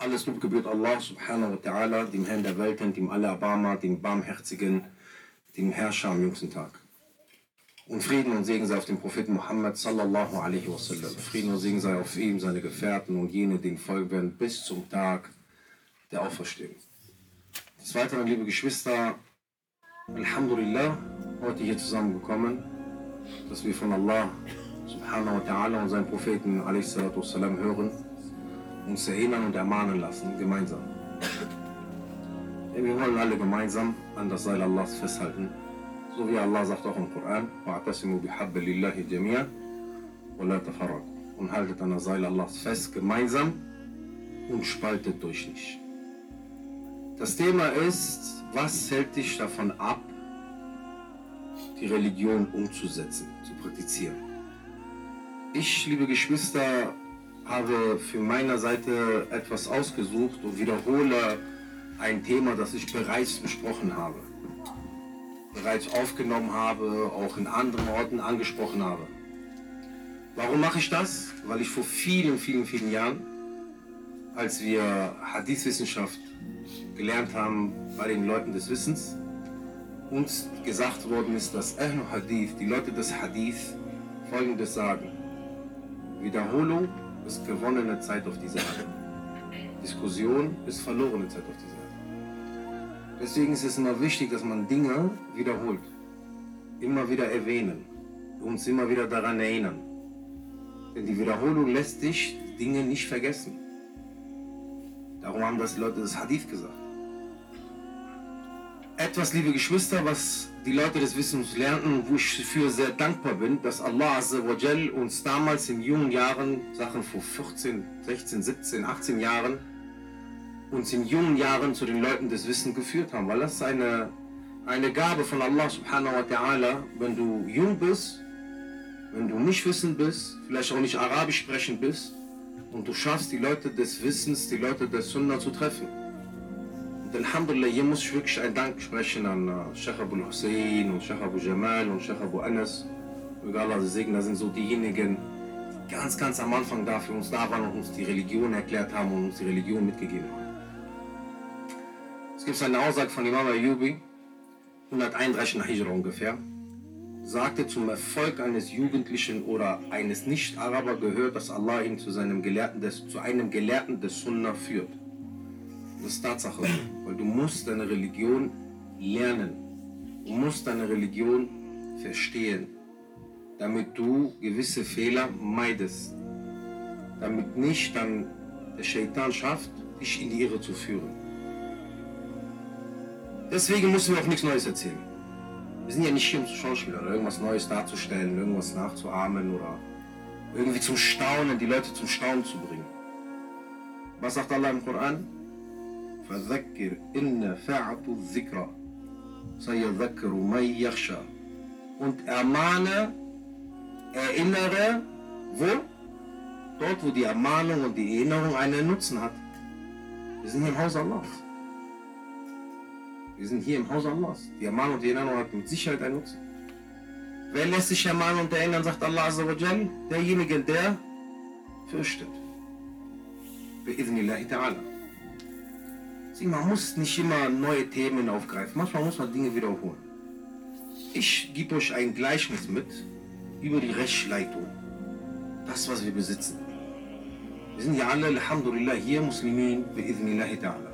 Alles Lob gebührt Allah subhanahu wa ta'ala, dem Herrn der Welten, dem Allerbarmer, dem Barmherzigen, dem Herrscher am jüngsten Tag. Und Frieden und Segen sei auf den Propheten Muhammad sallallahu alaihi wasallam. Frieden und Segen sei auf ihm, seine Gefährten und jene, denen folgen werden bis zum Tag der Auferstehung. Des Weiteren, liebe Geschwister, Alhamdulillah, heute hier zusammengekommen, dass wir von Allah subhanahu wa ta'ala und seinen Propheten wassalam, hören uns erinnern und ermahnen lassen, gemeinsam. Denn wir wollen alle gemeinsam an das Seil Allahs festhalten. So wie Allah sagt auch im Koran, und haltet an das Seil Allahs fest, gemeinsam und spaltet euch nicht. Das Thema ist, was hält dich davon ab, die Religion umzusetzen, zu praktizieren? Ich, liebe Geschwister, habe für meine Seite etwas ausgesucht und wiederhole ein Thema, das ich bereits besprochen habe, bereits aufgenommen habe, auch in anderen Orten angesprochen habe. Warum mache ich das? Weil ich vor vielen, vielen, vielen Jahren, als wir Hadith-Wissenschaft gelernt haben bei den Leuten des Wissens, uns gesagt worden ist, dass Ahlul Hadith, die Leute des Hadith, folgendes sagen. Wiederholung ist gewonnene Zeit auf dieser Erde. Diskussion ist verlorene Zeit auf dieser Erde. Deswegen ist es immer wichtig, dass man Dinge wiederholt, immer wieder erwähnen, uns immer wieder daran erinnern. Denn die Wiederholung lässt dich Dinge nicht vergessen. Darum haben das die Leute des Hadith gesagt. Etwas, liebe Geschwister, was die Leute des Wissens lernten, wo ich für sehr dankbar bin, dass Allah uns damals in jungen Jahren, Sachen vor 14, 16, 17, 18 Jahren, uns in jungen Jahren zu den Leuten des Wissens geführt haben, weil das ist eine, eine Gabe von Allah subhanahu wa ta'ala, wenn du jung bist, wenn du nicht wissend bist, vielleicht auch nicht Arabisch sprechen bist und du schaffst, die Leute des Wissens, die Leute des Sunnah zu treffen. Alhamdulillah, hier muss ich wirklich einen Dank sprechen an uh, Sheikh Abu Hussein und Sheikh Abu Jamal und Sheikh Abu Anas. Möge Allah sie segnen, das sind so diejenigen, die ganz, ganz am Anfang da für uns da waren und uns die Religion erklärt haben und uns die Religion mitgegeben haben. Es gibt eine Aussage von Imam Ayyubi, 131 nach Hijra ungefähr, sagte, zum Erfolg eines Jugendlichen oder eines Nicht-Araber gehört, dass Allah ihn zu, seinem Gelehrten des, zu einem Gelehrten des Sunnah führt. Das ist Tatsache, weil du musst deine Religion lernen. Du musst deine Religion verstehen, damit du gewisse Fehler meidest. Damit nicht dann der Shaitan schafft, dich in die Irre zu führen. Deswegen müssen wir auch nichts Neues erzählen. Wir sind ja nicht hier um zu Schauspielern oder irgendwas Neues darzustellen, irgendwas nachzuahmen oder irgendwie zum Staunen, die Leute zum Staunen zu bringen. Was sagt Allah im Koran? فذكر إن نفعت الذكرى سيذكر من يخشى und ermahne, erinnere, wo? Dort, wo die Ermahnung und die Erinnerung einen Nutzen hat. Wir sind hier im Haus Allahs. Wir sind hier im Haus Allahs. Die Ermahnung und die Erinnerung hat mit Sicherheit einen Nutzen. Wer lässt sich ermahnen und erinnern, sagt Allah Azzawajal? Derjenige, der fürchtet. Bi'idhnillahi ta'ala. Man muss nicht immer neue Themen aufgreifen. Manchmal muss man Dinge wiederholen. Ich gebe euch ein Gleichnis mit über die Rechtsleitung. Das, was wir besitzen. Wir sind ja alle, Alhamdulillah, hier Muslimin, bi'idhnillahi ta'ala.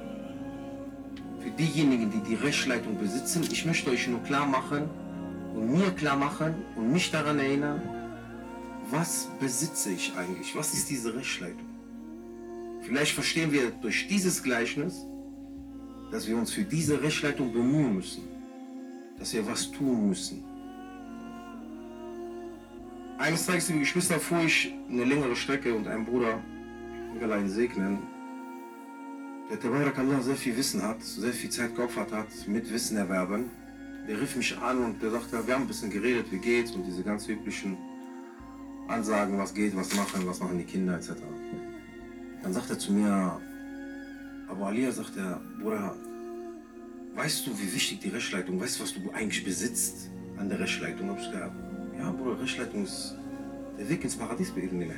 Für diejenigen, die die Rechtsleitung besitzen, ich möchte euch nur klar machen und mir klar machen und mich daran erinnern, was besitze ich eigentlich? Was ist diese Rechtsleitung? Vielleicht verstehen wir durch dieses Gleichnis, dass wir uns für diese Rechtsleitung bemühen müssen, dass wir was tun müssen. Eines Tages, liebe Geschwister, fuhr ich eine längere Strecke und ein Bruder, ihn segnen, der Tabarak Allah sehr viel Wissen hat, sehr viel Zeit geopfert hat, mit Wissen erwerben. Der rief mich an und der sagte, wir haben ein bisschen geredet, wie geht's und diese ganz üblichen Ansagen, was geht, was machen, was machen die Kinder etc. Dann sagt er zu mir, Abu Alia sagt er, Bruder, weißt du, wie wichtig die Rechtsleitung, weißt du, was du eigentlich besitzt an der Rechtsleitung? Hab ich gesagt, ja, Bruder, Rechtsleitung ist der Weg ins Paradies bei Ihnen.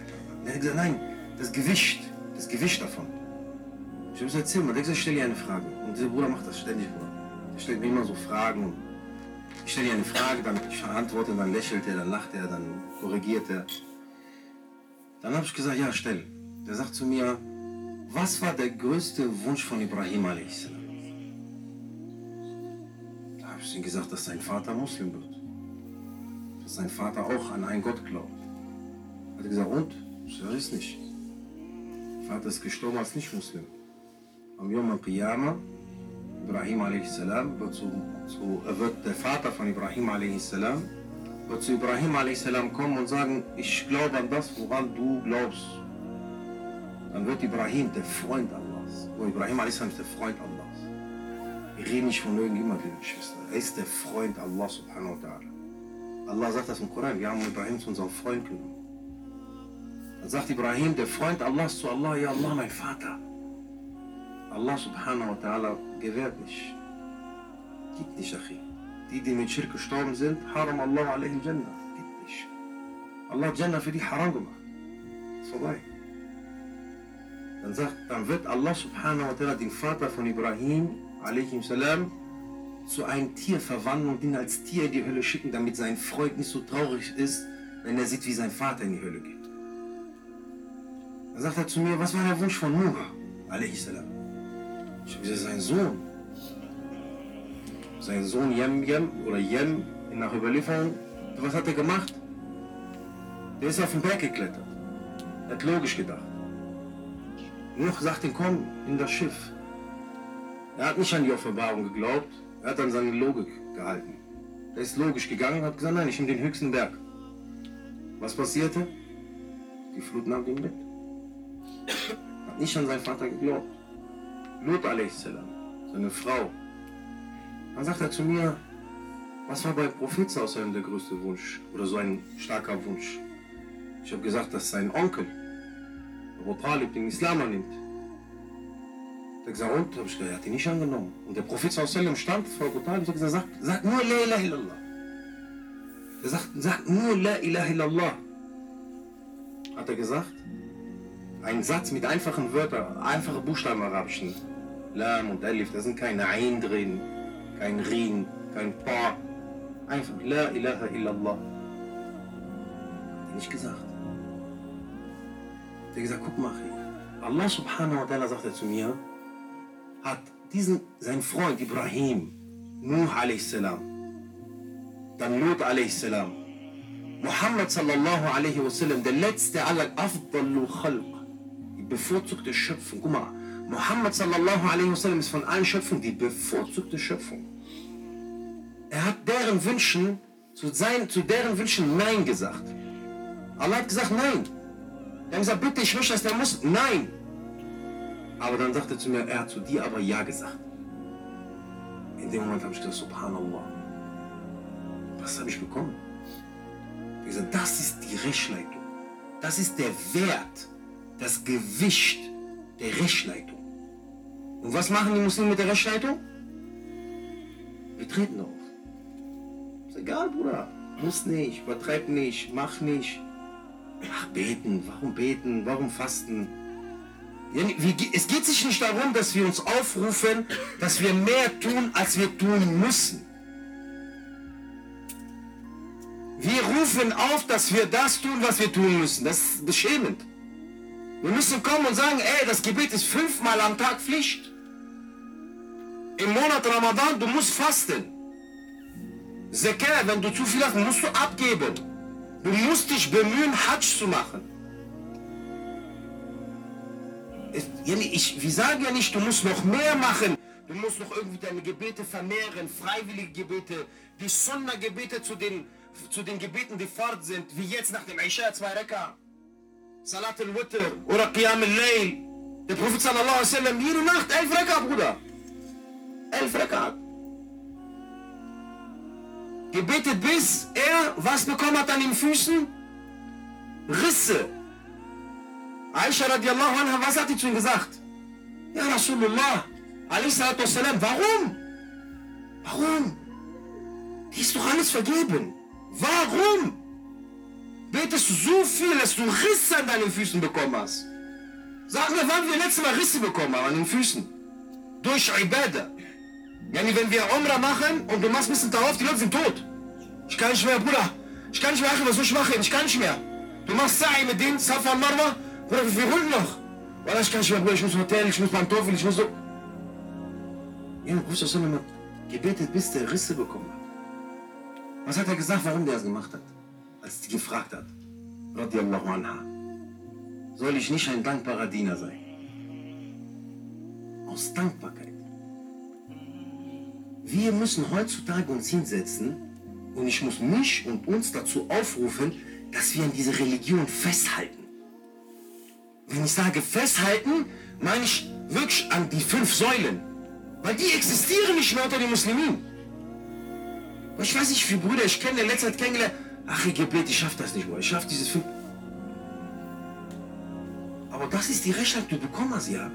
Er hat gesagt, nein, das Gewicht, das Gewicht davon. Ich habe gesagt, erzähl mal. Gesagt, ich stelle dir eine Frage. Und dieser Bruder macht das ständig, Bruder. Er stellt mir immer so Fragen. Ich stelle dir eine Frage, dann ich antworte, dann lächelt er, dann lacht er, dann korrigiert er. Dann habe ich gesagt, ja, stell. Der sagt zu mir, was war der größte Wunsch von Ibrahim a.s.? Da habe ich ihm gesagt, dass sein Vater Muslim wird. Dass sein Vater auch an einen Gott glaubt. Hat er gesagt, und? Ich weiß nicht. Vater ist gestorben als Nicht-Muslim. Am Yom al-Qiyamah, Ibrahim a.s. Wird, zu, zu, wird der Vater von Ibrahim a.s. wird zu Ibrahim a.s. kommen und sagen, ich glaube an das, woran du glaubst. Dann wird Ibrahim der Freund Allahs. Wo Ibrahim a.s. ist der Freund Allahs. Wir reden nicht von irgendjemand, liebe Geschwister. Er ist der Freund Allah subhanahu wa ta'ala. Allah sagt das im Koran, wir haben Ibrahim zu unserem Freund genommen. Dann sagt Ibrahim, der Freund Allahs zu Allah, ja Allah, mein Vater. Allah subhanahu wa ta'ala gewährt nicht. Gibt nicht, Achi. Die, die mit Schirk gestorben sind, haram Allah alaihi Jannah. Gibt nicht. Allah hat Jannah für die haram gemacht. Ist vorbei. Dann, sagt, dann wird Allah subhanahu wa ta'ala den Vater von Ibrahim salam zu einem Tier verwandeln und ihn als Tier in die Hölle schicken, damit sein Freund nicht so traurig ist, wenn er sieht, wie sein Vater in die Hölle geht. Dann sagt er zu mir, was war der Wunsch von Nuh? Ich habe gesagt, sein Sohn. Sein Sohn Yem Yem oder Yem nach Überlieferung, was hat er gemacht? Der ist auf den Berg geklettert. Er hat logisch gedacht. Nuh sagt ihm, komm in das Schiff. Er hat nicht an die Offenbarung geglaubt, er hat an seine Logik gehalten. Er ist logisch gegangen und hat gesagt, nein, ich nehme den höchsten Berg. Was passierte? Die Flut nahm ihn mit. Hat nicht an seinen Vater geglaubt. Lot a.s., seine Frau. Dann sagt er zu mir, was war bei Prophet außerdem der größte Wunsch oder so ein starker Wunsch? Ich habe gesagt, dass sein Onkel, Abu Talib, den Islam annimmt. Er hat gesagt, und? Hab ich gesagt, er hat ihn nicht angenommen. Und der Prophet stand vor Abu Talib und hat gesagt, sag, sag nur La ilaha illallah. Er sagt, sag nur La ilaha illallah. Hat er gesagt. Ein Satz mit einfachen Wörtern, einfache Buchstaben Arabischen. Lam und Alif, da sind keine Ein drin, kein Rin, kein Pa. Einfach La ilaha illallah. Nicht gesagt. Der gesagt, guck mal, Allah subhanahu wa ta'ala sagt er zu mir, hat diesen, sein Freund Ibrahim, Nuh a.s., dann Lut a.s., Muhammad sallallahu alaihi wasallam, der letzte aller Afdalu Khalq, die bevorzugte Schöpfung. Guck mal, Muhammad sallallahu alaihi wasallam ist von allen Schöpfungen die bevorzugte Schöpfung. Er hat deren Wünschen, zu, sein, zu deren Wünschen Nein gesagt. Allah hat gesagt Nein. Er hat gesagt, bitte, ich möchte, dass der muss. Nein. Aber dann sagte er zu mir, er hat zu dir aber Ja gesagt. In dem Moment habe ich gesagt, Subhanallah. Was habe ich bekommen? Ich gesagt, das ist die Rechtsleitung. Das ist der Wert, das Gewicht der Rechtsleitung. Und was machen die Muslime mit der Rechtsleitung? Wir treten auf. Ist egal, Bruder. Muss nicht, übertreib nicht, mach nicht. Ach, beten. Warum beten? Warum fasten? Es geht sich nicht darum, dass wir uns aufrufen, dass wir mehr tun, als wir tun müssen. Wir rufen auf, dass wir das tun, was wir tun müssen. Das ist beschämend. Wir müssen kommen und sagen, ey, das Gebet ist fünfmal am Tag Pflicht. Im Monat Ramadan, du musst fasten. Zakat, wenn du zu viel hast, musst du abgeben. Du musst dich bemühen, Hajj zu machen. Ich, wir sagen ja nicht, du musst noch mehr machen. Du musst noch irgendwie deine Gebete vermehren, freiwillige Gebete, die Sunna-Gebete zu den, zu den Gebeten, die fort sind, wie jetzt nach dem Isha, zwei Rekka. Salat al-Witr oder Qiyam al-Layl. Der Prophet sallallahu alaihi wasallam, jede Nacht elf Rekka, Bruder. Elf Rekka. Gebetet bis er was bekommen hat an den Füßen? Risse. Aisha radiallahu anha, was hat die zu ihm gesagt? Ja, Rasulullah, wassalam, warum? Warum? Die ist doch alles vergeben. Warum? Betest du so viel, dass du Risse an deinen Füßen bekommen hast? Sag mir, wann wir letztes Mal Risse bekommen haben an den Füßen. Durch Ibadah. Yani, wenn wir Umrah machen und du machst ein bisschen darauf, die Leute sind tot. Ich kann nicht mehr, Bruder. Ich kann nicht mehr, was soll ich machen? Ich kann nicht mehr. Du machst Sa'i mit denen, Safa und Marwa. Bruder, wie viel Runden noch? Weil ich kann nicht mehr, Bruder, ich muss Hotel, ich muss Teufel, ich muss so... Ja, Bruder, soll mal gebetet, bis der Risse bekommen hat. Was hat er gesagt, warum der es gemacht hat? Als die gefragt hat. Radiallahu anha. Soll ich nicht ein dankbarer Diener sein? Aus Dankbarkeit. Wir müssen heutzutage uns hinsetzen und ich muss mich und uns dazu aufrufen, dass wir an diese Religion festhalten. Wenn ich sage festhalten, meine ich wirklich an die fünf Säulen. Weil die existieren nicht mehr unter den Muslimen. Ich weiß nicht, wie viele Brüder ich kenne, in letzter Zeit kennengelernt. Ach, ich Gebet, ich schaff das nicht, Bruder. Ich schaff dieses fünf. Aber das ist die Rechtschaft, die du bekommen hast, ja.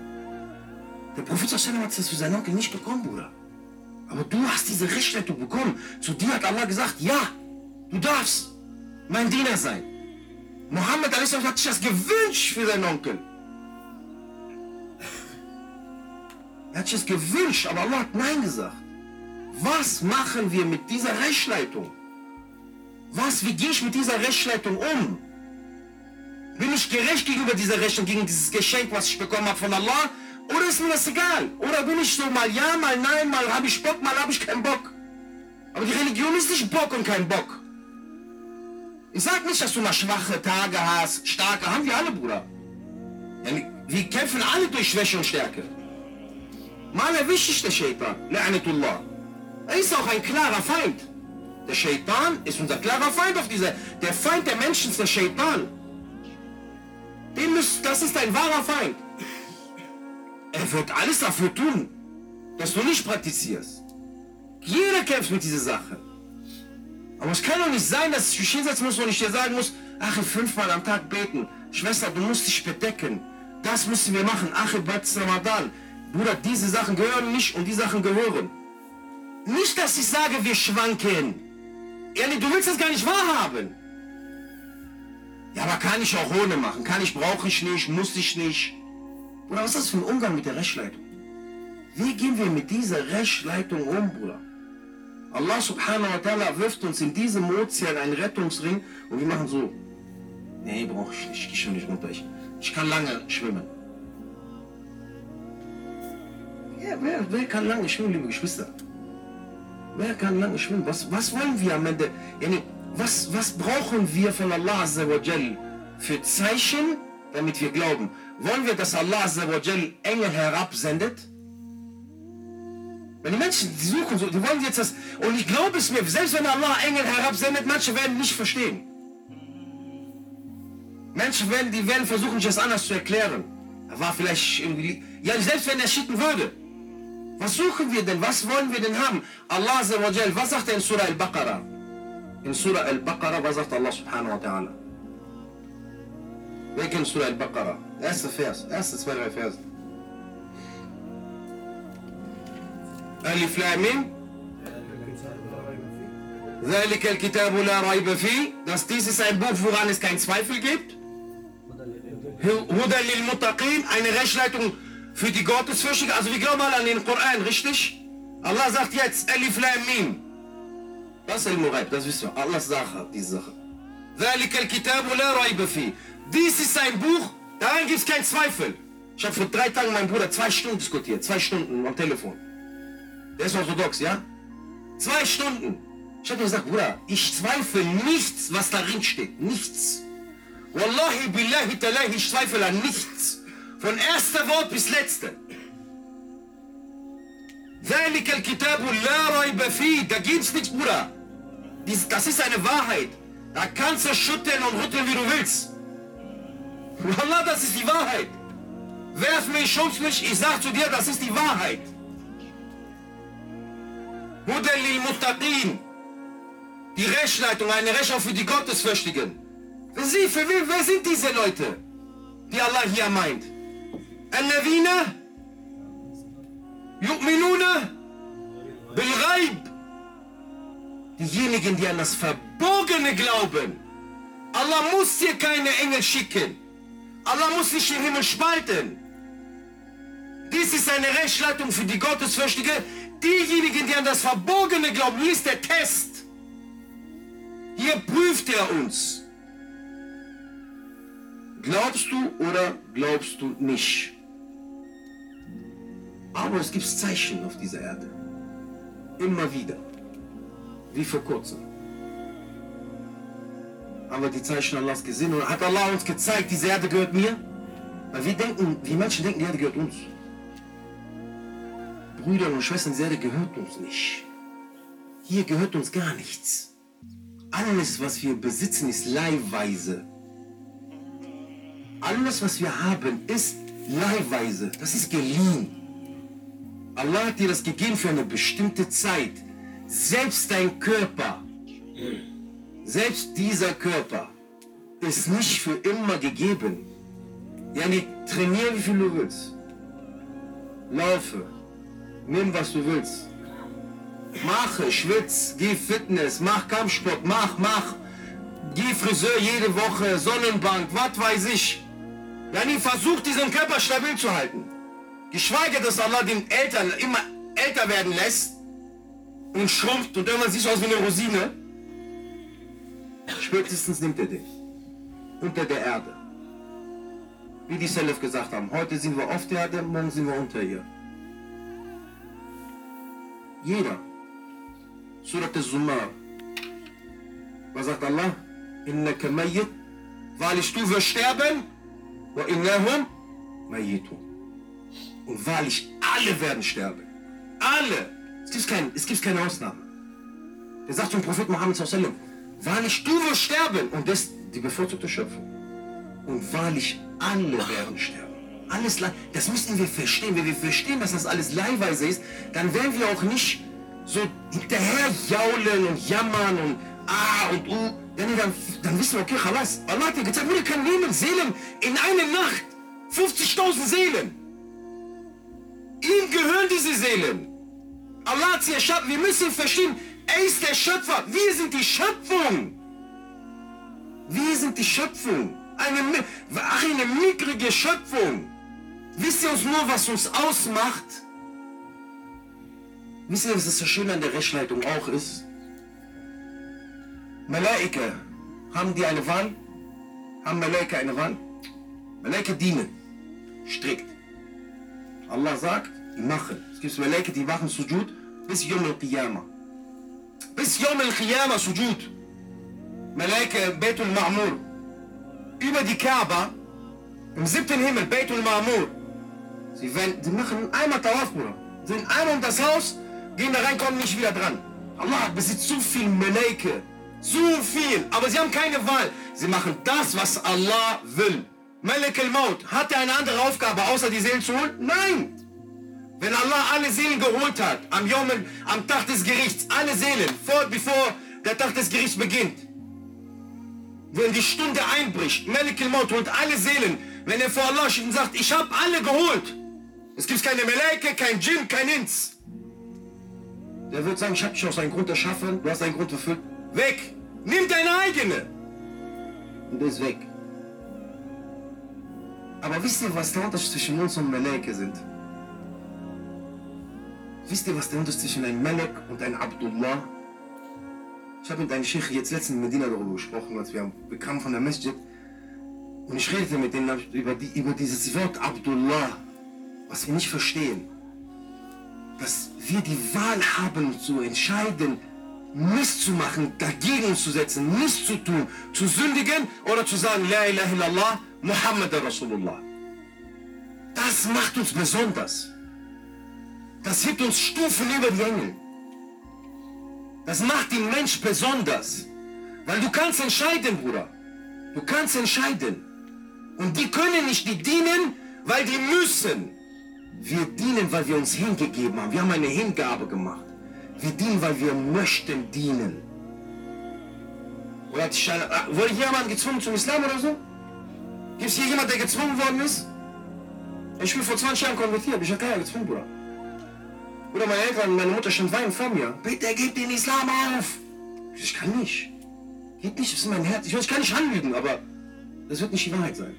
Der Prophet hat das für seinen Onkel nicht bekommen, Bruder. Aber du hast diese Rechtsleitung bekommen. Zu dir hat Allah gesagt, ja, du darfst mein Diener sein. Mohammed hat sich das gewünscht für seinen Onkel. Er hat sich das gewünscht, aber Allah hat Nein gesagt. Was machen wir mit dieser Rechtsleitung? Was, wie gehe ich mit dieser Rechtsleitung um? Bin ich gerecht gegenüber dieser Rechnung, gegen dieses Geschenk, was ich bekommen habe von Allah? Oder ist mir das egal? Oder bin ich so mal ja, mal nein, mal habe ich Bock, mal habe ich keinen Bock? Aber die Religion ist nicht Bock und kein Bock. Ich sag nicht, dass du mal schwache Tage hast, starke, haben wir alle, Bruder. Wir kämpfen alle durch Schwäche und Stärke. Mal erwischt dich der Shaitan, La'anatullah. Er ist auch ein klarer Feind. Der Shaitan ist unser klarer Feind auf dieser. Der Feind der Menschen ist der Shaitan. Den müsst, das ist ein wahrer Feind. Er wird alles dafür tun, dass du nicht praktizierst. Jeder kämpft mit dieser Sache. Aber es kann doch nicht sein, dass ich mich hinsetzen muss und ich dir sagen muss, ach, fünfmal am Tag beten. Schwester, du musst dich bedecken. Das müssen wir machen. Ach, Ramadan. Bruder, diese Sachen gehören nicht und die Sachen gehören. Nicht, dass ich sage, wir schwanken. Ehrlich, du willst das gar nicht wahrhaben. Ja, aber kann ich auch ohne machen. Kann ich, brauche ich nicht, muss ich nicht. Bruder, was ist das für ein Umgang mit der Rechtsleitung? Wie gehen wir mit dieser Rechtsleitung um, Bruder? Allah subhanahu wa ta'ala wirft uns in diesem Ozean einen Rettungsring und wir machen so. Nee, brauche ich nicht, ich gehe schon nicht runter. Ich, ich kann lange schwimmen. Ja, wer, wer kann lange schwimmen, liebe Geschwister? Wer kann lange schwimmen? Was, was wollen wir am Ende? Was, was brauchen wir von Allah für Zeichen, damit wir glauben? Wollen wir, dass Allah Engel herabsendet? Wenn die Menschen die suchen, die wollen jetzt das, und ich glaube es mir, selbst wenn Allah Engel herabsendet, manche werden nicht verstehen. Menschen werden, die werden versuchen, sich das anders zu erklären. Er war vielleicht irgendwie, ja, selbst wenn er schicken würde. Was suchen wir denn? Was wollen wir denn haben? Allah was sagt er in Surah Al-Baqarah? In Surah Al-Baqarah, was sagt Allah subhanahu wa ta'ala? Wer kennt Surah Al-Baqarah? Erster Vers, erste zwei, drei Verse. ألف لام ميم ذلك الكتاب لا ريب فيه dass dieses ein Buch woran es keinen Zweifel gibt هدى للمتقين eine Rechtsleitung für die Gottesfürchtigen also wir glauben alle an den Koran richtig Allah sagt jetzt Alif Lam Mim das ist Al-Muraib das wissen wir Allahs Sache diese Sache ذلك الكتاب لا ريب فيه dies ist ein Buch daran gibt es keinen Zweifel ich habe vor drei Tagen mit meinem Bruder zwei Stunden diskutiert zwei Stunden am Telefon der ist orthodox, ja? Zwei Stunden. Ich habe gesagt, Bruder, ich zweifle nichts, was darin steht. Nichts. Wallahi, billahi, talahi, ich zweifle an nichts. Von erster Wort bis letzte. ذلك الكتاب لا ريب فيه. Da gibt's nichts, Bruder. Das ist eine Wahrheit. Da kannst du schütteln und rütteln, wie du willst. Wallah, das ist die Wahrheit. Werf mich, schubst mich, ich sag zu dir, das ist die Wahrheit. Hudan lil Muttaqin. Die Rechtsleitung, eine Rechtsleitung für die Gottesfürchtigen. Für sie, für wen, wer sind diese Leute, die Allah hier meint? Al-Ladina yu'minuna bil Ghaib. Diejenigen, die an das Verbogene glauben. Allah muss dir keine Engel schicken. Allah muss nicht den Himmel spalten. Dies ist eine Rechtsleitung für die Gottesfürchtige. Diejenigen, die an das Verborgene glauben, hier ist der Test. Hier prüft er uns. Glaubst du oder glaubst du nicht? Aber es gibt Zeichen auf dieser Erde. Immer wieder. Wie vor kurzem. Haben wir die Zeichen Allahs gesehen und hat Allah uns gezeigt, diese Erde gehört mir? Weil wir denken, die Menschen denken, die Erde gehört uns. Brüder und Schwestern, diese Erde gehört uns nicht. Hier gehört uns gar nichts. Alles, was wir besitzen, ist leihweise. Alles, was wir haben, ist leihweise. Das ist geliehen. Allah hat dir das gegeben für eine bestimmte Zeit. Selbst dein Körper, selbst dieser Körper ist nicht für immer gegeben. Ja, nicht trainier wie viel du willst. Laufe. Nimm, was du willst. Mache, schwitz, geh Fitness, mach Kampfsport, mach, mach. Geh Friseur jede Woche, Sonnenbank, was weiß ich. Ja, nie versucht, diesen Körper stabil zu halten. Geschweige, dass Allah den Eltern immer älter werden lässt und schrumpft und irgendwann siehst du aus wie eine Rosine. Spätestens nimmt er dich. Unter der Erde. Wie die Salaf gesagt haben, heute sind wir auf der Erde, morgen sind wir unter ihr. Jeder. Surat al-Zumar. Was sagt Allah? Innaka mayyit. Wahrlich, du wirst sterben. Wa innahum mayyitun. Und wahrlich, alle werden sterben. Alle. Es gibt, kein, es gibt keine Ausnahme. Der sagt zum Prophet Muhammad sallam, wahrlich, du wirst sterben. Und das die bevorzugte Schöpfung. Und wahrlich, alle werden sterben. Alles, das müssen wir verstehen. Wenn wir verstehen, dass das alles leihweise ist, dann werden wir auch nicht so hinterher jaulen und jammern und ah und uh. Dann, dann, dann wissen wir, okay, Chalas, Allah hat dir gezeigt, wir können nehmen Seelen in einer Nacht. 50.000 Seelen. Ihm gehören diese Seelen. Allah hat sie erschaffen. Wir müssen verstehen, er ist der Schöpfer. Wir sind die Schöpfung. Wir sind die Schöpfung. Eine, ach, eine mickrige Schöpfung. Wisst ihr uns nur, was uns ausmacht? Wisst ihr, was das so schön an der Rechtsleitung auch ist? Malaika, haben die eine Wahl? Haben Malaika eine Wahl? Malaika dienen. Strikt. Allah sagt, machen. Es gibt Malaika, die machen Sujud bis Yom al-Qiyamah. Bis Yom al-Qiyamah Sujud. Malaika Beitul Ma'mur. Über die Kaaba, im siebten Himmel, Beitul Ma'mur. Sie, werden, sie machen einmal Tawaf, Bruder. Sind einmal um das Haus, gehen da rein, kommen nicht wieder dran. Allah besitzt so viel Malaika. So viel. Aber sie haben keine Wahl. Sie machen das, was Allah will. Malik al-Maut, hat er eine andere Aufgabe, außer die Seelen zu holen? Nein! Wenn Allah alle Seelen geholt hat, am Yom, am Tag des Gerichts, alle Seelen, vor, bevor der Tag des Gerichts beginnt, wenn die Stunde einbricht, Malik al-Maut holt alle Seelen, wenn er vor Allah steht und sagt, ich habe alle geholt. Es gibt keine Melaike, kein Djinn, kein Ins. Der wird sagen, ich habe dich aus einem Grund erschaffen, du hast einen Grund erfüllt. Weg! Nimm deine eigene! Und der ist weg. Aber wisst ihr, was der Unterschied zwischen uns und Meleke sind? Wisst ihr, was der Unterschied zwischen einem Melek und einem Abdullah? Ich habe mit einem Sheikh jetzt letztens in Medina darüber gesprochen, als wir, wir kamen von der Masjid. Und ich redete mit denen über, die, über dieses Wort Abdullah, was wir nicht verstehen. Dass wir die Wahl haben zu entscheiden, Mist zu machen, dagegen zu setzen, Mist zu tun, zu sündigen oder zu sagen, La ilaha illallah, Muhammad Rasulullah. Das macht uns besonders. Das hebt uns Stufen über die Engel. Das macht den Mensch besonders. Weil du kannst entscheiden, Bruder. Du kannst entscheiden. Und die können nicht, die dienen, weil die müssen. Wir dienen, weil wir uns hingegeben haben. Wir haben eine Hingabe gemacht. Wir dienen, weil wir möchten dienen. Oder ah, wurde jemand gezwungen zum Islam oder so? Gibt es hier jemand, der gezwungen worden ist? Ich bin vor 20 Jahren konvertiert, ich habe keiner gezwungen, Bruder. Oder meine Eltern, meine Mutter stand weinen vor mir. Bitte gib den Islam auf. Ich kann nicht. Geht nicht, das ist mein Herz. Ich, weiß, ich kann nicht anlügen, aber das wird nicht die Wahrheit sein.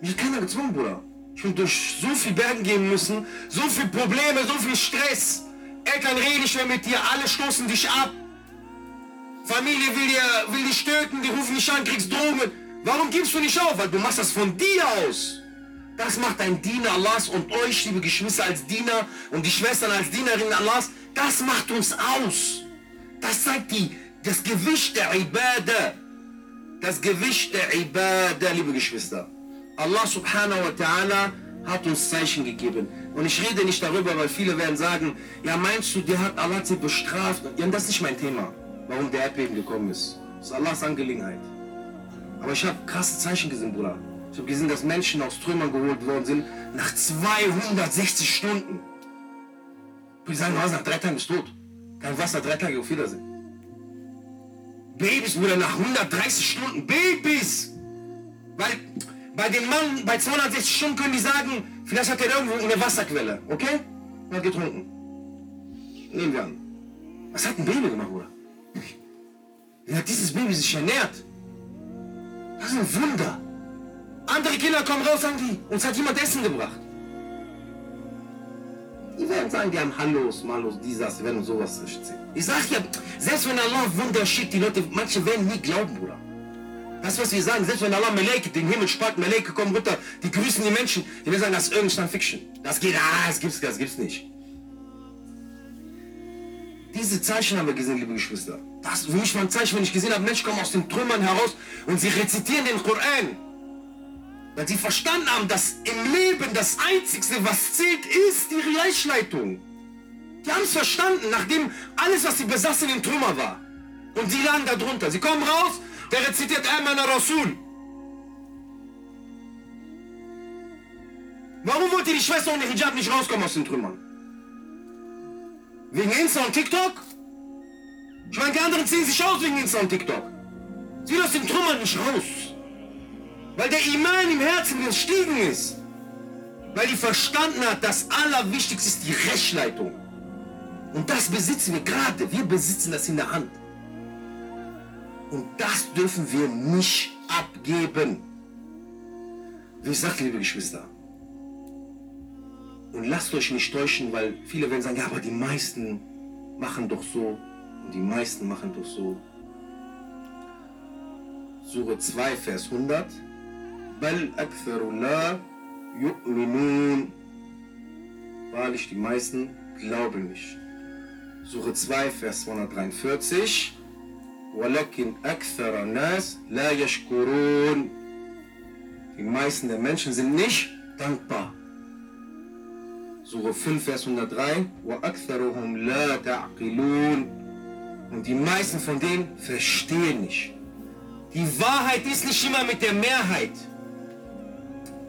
Mich hat keiner gezwungen, Bruder. Ich bin durch so viel Bergen gehen müssen, so viel Probleme, so viel Stress. Eltern reden nicht mehr mit dir, alle stoßen dich ab. Familie will, dir, will dich töten, die rufen dich an, kriegst Drogen. Warum gibst du nicht auf? Weil du machst das von dir aus. Das macht ein Diener Allahs und euch, liebe Geschwister, als Diener und die Schwestern als Dienerinnen Allahs, das macht uns aus. Das zeigt die, das Gewicht der Ibadah. Das Gewicht der Ibadah, liebe Geschwister. Allah subhanahu wa ta'ala hat uns Zeichen gegeben. Und ich rede nicht darüber, weil viele werden sagen, ja meinst du, der hat Allah sie bestraft? Ja, das ist nicht mein Thema, warum der Erdbeben gekommen ist. Das ist Allahs Angelegenheit. Aber ich habe krasse Zeichen gesehen, Bruder. Ich habe gesehen, dass Menschen aus Trümmern geholt worden sind nach 260 Stunden. Die sagen, was, nach drei Tagen bist du tot. Kein Wasser, drei Tage auf Wiedersehen. Babys, Bruder, nach 130 Stunden. Babys! Weil bei dem Mann, bei 260 Stunden können die sagen, vielleicht hat er irgendwo eine Wasserquelle, okay? Und hat getrunken. Nehmen wir an. Was hat ein Baby gemacht, Bruder? Wie hat dieses Baby sich ernährt? Das ist ein Wunder. Andere Kinder kommen raus, sagen die, uns hat jemand Essen gebracht. Die werden sagen, die haben Hallos, Malos, die werden sowas erzählen. Ich sag ja, selbst wenn Allah Wunder schickt, die Leute, manche werden nie glauben, Bruder. Das, was wir sagen, selbst wenn Allah Meleke den Himmel spart, Meleke kommen runter, die grüßen die Menschen, die werden sagen, das ist irgendein Fiction. Das geht, ah, das gibt's, das gibt's nicht. Diese Zeichen haben wir gesehen, liebe Geschwister. Das für mich war ein Zeichen, wenn ich gesehen habe, Menschen kommen aus den Trümmern heraus und sie rezitieren den Koran. Weil sie verstanden haben, dass im Leben das Einzige, was zählt, ist die Reichleitung. Die haben es verstanden, nachdem alles, was sie besaßen, in Trümmer war. Und sie lagen da drunter. Sie kommen raus, der rezitiert Amana Rasul. Warum wollte die Schwester ohne Hijab nicht rauskommen aus den Trümmern? Wegen Insta und TikTok? Ich meine, die anderen ziehen sich aus wegen Insta und TikTok. Sie aus den Trümmern nicht raus. Weil der Iman im Herzen gestiegen ist. Weil die verstanden hat, das Allerwichtigste ist die Rechtsleitung. Und das besitzen wir gerade. Wir besitzen das in der Hand. Und das dürfen wir nicht abgeben. Wie gesagt, liebe Geschwister, und lasst euch nicht täuschen, weil viele werden sagen, ja, aber die meisten machen doch so und die meisten machen doch so. Sure 2, Vers 100. Bal aktharu la yu'minun. Wahrlich, die meisten glauben nicht. Suche 2, Vers 243. ولكن أكثر الناس لا يشكرون. Die meisten der Menschen sind nicht dankbar. Sure 5, Vers 103. وأكثرهم لا تعقلون. Und die meisten von denen verstehen nicht. Die Wahrheit ist nicht immer mit der Mehrheit.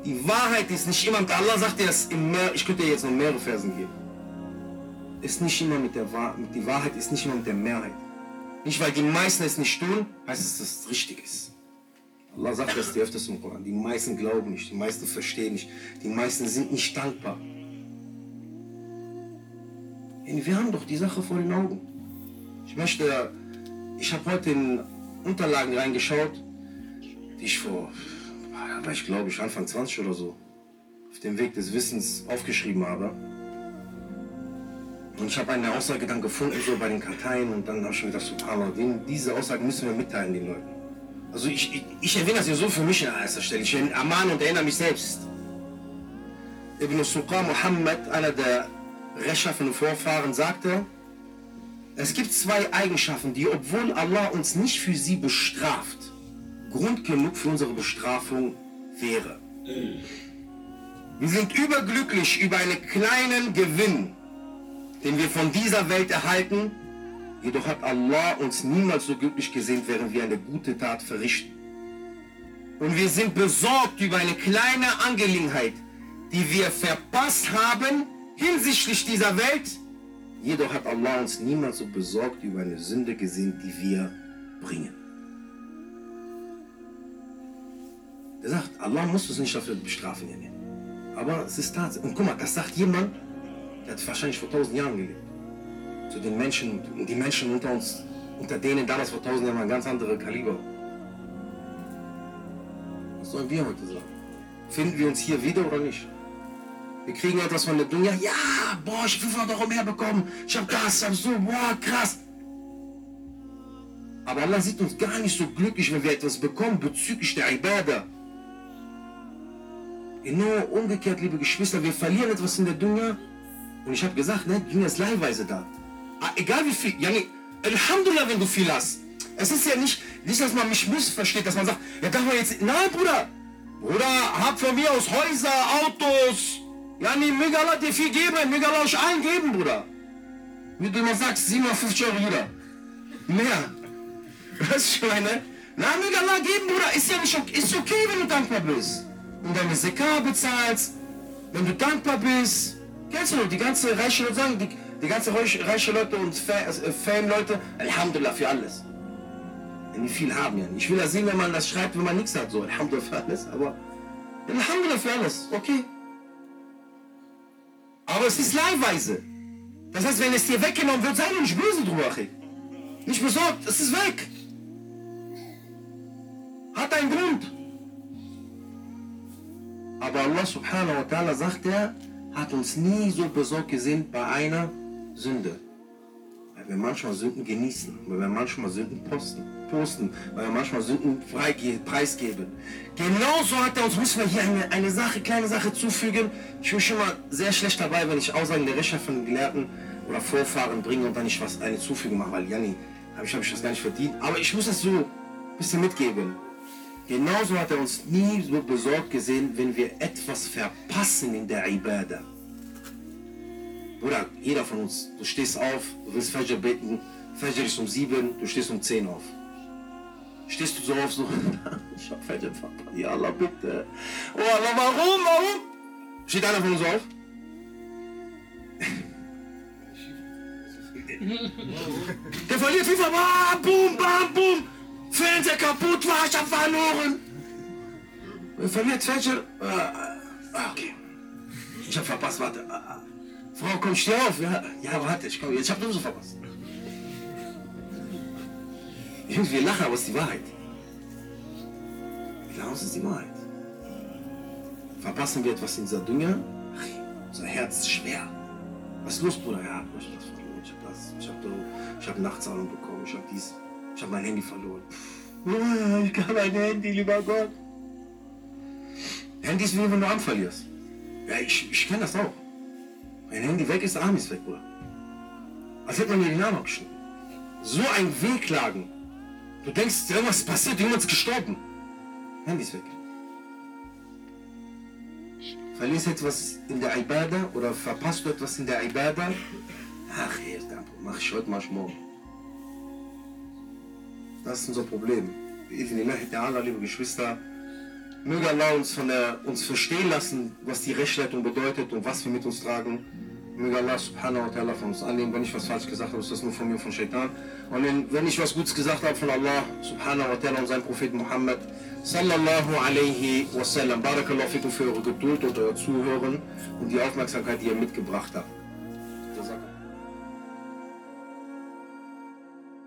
Die Wahrheit ist nicht immer mit Allah sagt dir das im Meer, ich könnte jetzt noch mehrere Versen geben. Ist nicht immer mit der Wahrheit, die Wahrheit ist nicht immer mit der Mehrheit. Nicht weil die meisten es nicht tun, heißt es, dass es richtig ist. Allah sagt das dir öfters im Koran. Die meisten glauben nicht, die meisten verstehen nicht, die meisten sind nicht dankbar. Wir haben doch die Sache vor den Augen. Ich möchte, ich habe heute in Unterlagen reingeschaut, die ich vor, ich glaube ich, Anfang 20 oder so, auf dem Weg des Wissens aufgeschrieben habe. Und ich habe eine Aussage dann gefunden, so bei den Karteien, und dann habe ich mir gedacht, subhanallah, diese Aussage müssen wir mitteilen den Leuten. Also ich, ich, ich erwähne das ja so für mich an erster Stelle. Ich ermahne und erinnere mich selbst. Ibn Suqa Muhammad, einer der rechtschaffenen Vorfahren, sagte, es gibt zwei Eigenschaften, die, obwohl Allah uns nicht für sie bestraft, Grund genug für unsere Bestrafung wäre. Wir sind überglücklich über einen kleinen Gewinn, den wir von dieser Welt erhalten, jedoch hat Allah uns niemals so glücklich gesehen, während wir eine gute Tat verrichten. Und wir sind besorgt über eine kleine Angelegenheit, die wir verpasst haben hinsichtlich dieser Welt, jedoch hat Allah uns niemals so besorgt über eine Sünde gesehen, die wir bringen. Er sagt, Allah muss uns nicht dafür bestrafen. Aber es ist Tatsache. Und guck mal, das sagt jemand, der hat wahrscheinlich vor tausend Jahren gelebt. Zu den Menschen, und die Menschen unter uns, unter denen damals vor tausend Jahren waren ganz andere Kaliber. Was sollen wir heute sagen? finden wir uns hier wieder oder nicht. Wir kriegen etwas von der Dunya. Ja, boah, ich habe 500 Euro mehr bekommen. Ich habe das, ich habe so, boah, krass. Aber Allah sieht uns gar nicht so glücklich, wenn wir etwas bekommen bezüglich der Ibadah. Genau umgekehrt, liebe Geschwister, wir verlieren etwas in der Dunya. Und ich habe gesagt, ne, Dunya ist leihweise da. Ah, egal wie viel, yani, Alhamdulillah, wenn du viel hast. Es ist ja nicht, nicht, dass man mich missversteht, dass man sagt, ja, darf man jetzt, nein, Bruder. Bruder, hab von mir aus Häuser, Autos. Ja, nee, Allah dir viel geben, möge euch allen geben, Bruder. Wie du immer sagst, 57 Euro jeder. Mehr. Was ich meine? Na, möge geben, Bruder. Ist ja nicht okay, ist okay, wenn du dankbar bist. Und deine Sekar bezahlst, wenn du dankbar bist. Kennst du die ganze reiche Leute sagen, die, die ganze reiche Leute und äh, Fame-Leute, Alhamdulillah für alles. Wenn die viel haben, ja. Ich will ja sehen, wenn man das schreibt, wenn man nichts hat, so Alhamdulillah für alles, aber Alhamdulillah für alles, okay. Aber es ist leihweise. Das heißt, wenn es dir weggenommen wird, sei nicht böse drüber. Nicht besorgt, es ist weg. Hat einen Grund. Aber Allah subhanahu wa ta'ala sagt er, hat uns nie so besorgt gesehen bei einer Sünde. Weil wir manchmal Sünden genießen, weil wir manchmal Sünden posten, posten weil wir manchmal Sünden preisgeben. Genauso hat er uns, müssen wir hier eine, eine Sache, kleine Sache zufügen. Ich bin schon mal sehr schlecht dabei, wenn ich Aussagen der Recher von Gelehrten oder Vorfahren bringe und dann nicht was, eine Zufügung mache, weil Janni, habe ich, hab ich das gar nicht verdient. Aber ich muss es so ein bisschen mitgeben. Genauso hat er uns nie so besorgt gesehen, wenn wir etwas verpassen in der Ibadah. Oder jeder von uns, du stehst auf, du willst Fajr beten, Fajr ist um sieben, du stehst um zehn auf. Stehst du so auf, so, ich hab Fajr verpasst, ja Allah bitte. Oh Allah, warum, warum? Steht einer von uns auf? Der verliert FIFA, bam, boom, bam, boom. Fernseher kaputt war, ich hab verloren. Er verliert Fetcher. Ah, okay. Ich hab verpasst, warte. Frau, komm, steh auf. Ja, ja warte, ich komm. Ich hab nur so verpasst. Jungs, wir lachen, aber es ist die Wahrheit. Wir es ist die Wahrheit. Verpassen wir etwas in dieser Dünger? Unser Herz ist schwer. Was ist los, Bruder? Ja, ich hab das verloren. Ich hab das. Ich hab, ich hab Nachtzahlung bekommen. Ich hab dies. Ich habe mein Handy verloren. Ich kann mein Handy, lieber Gott. Handy ist wie wenn du Arm verlierst. Ja, ich, ich kenne das auch. Mein Handy weg ist, der Arm ist weg, Bruder. Als hätte man mir den Arm abgeschnitten. So ein Wehklagen. Du denkst, irgendwas ist passiert, jemand ist gestorben. Handy ist weg. Verlierst du etwas in der Ibadah oder verpasst du etwas in der Ibadah? Ach, hier, mach ich heute, mach ich morgen. Das ist unser Problem. liebe Geschwister, möge Allah uns, von der, uns verstehen lassen, was die Rechtsleitung bedeutet und was wir mit uns tragen. Möge Allah subhanahu wa ta'ala von uns annehmen. Wenn ich was falsch gesagt habe, ist das nur von mir von Shaitan. Und wenn ich was Gutes gesagt habe von Allah subhanahu wa ta'ala und seinem Propheten Muhammad sallallahu alaihi wasallam. Barakallahu fikum für eure Geduld und euer Zuhören und die Aufmerksamkeit, die ihr mitgebracht habt.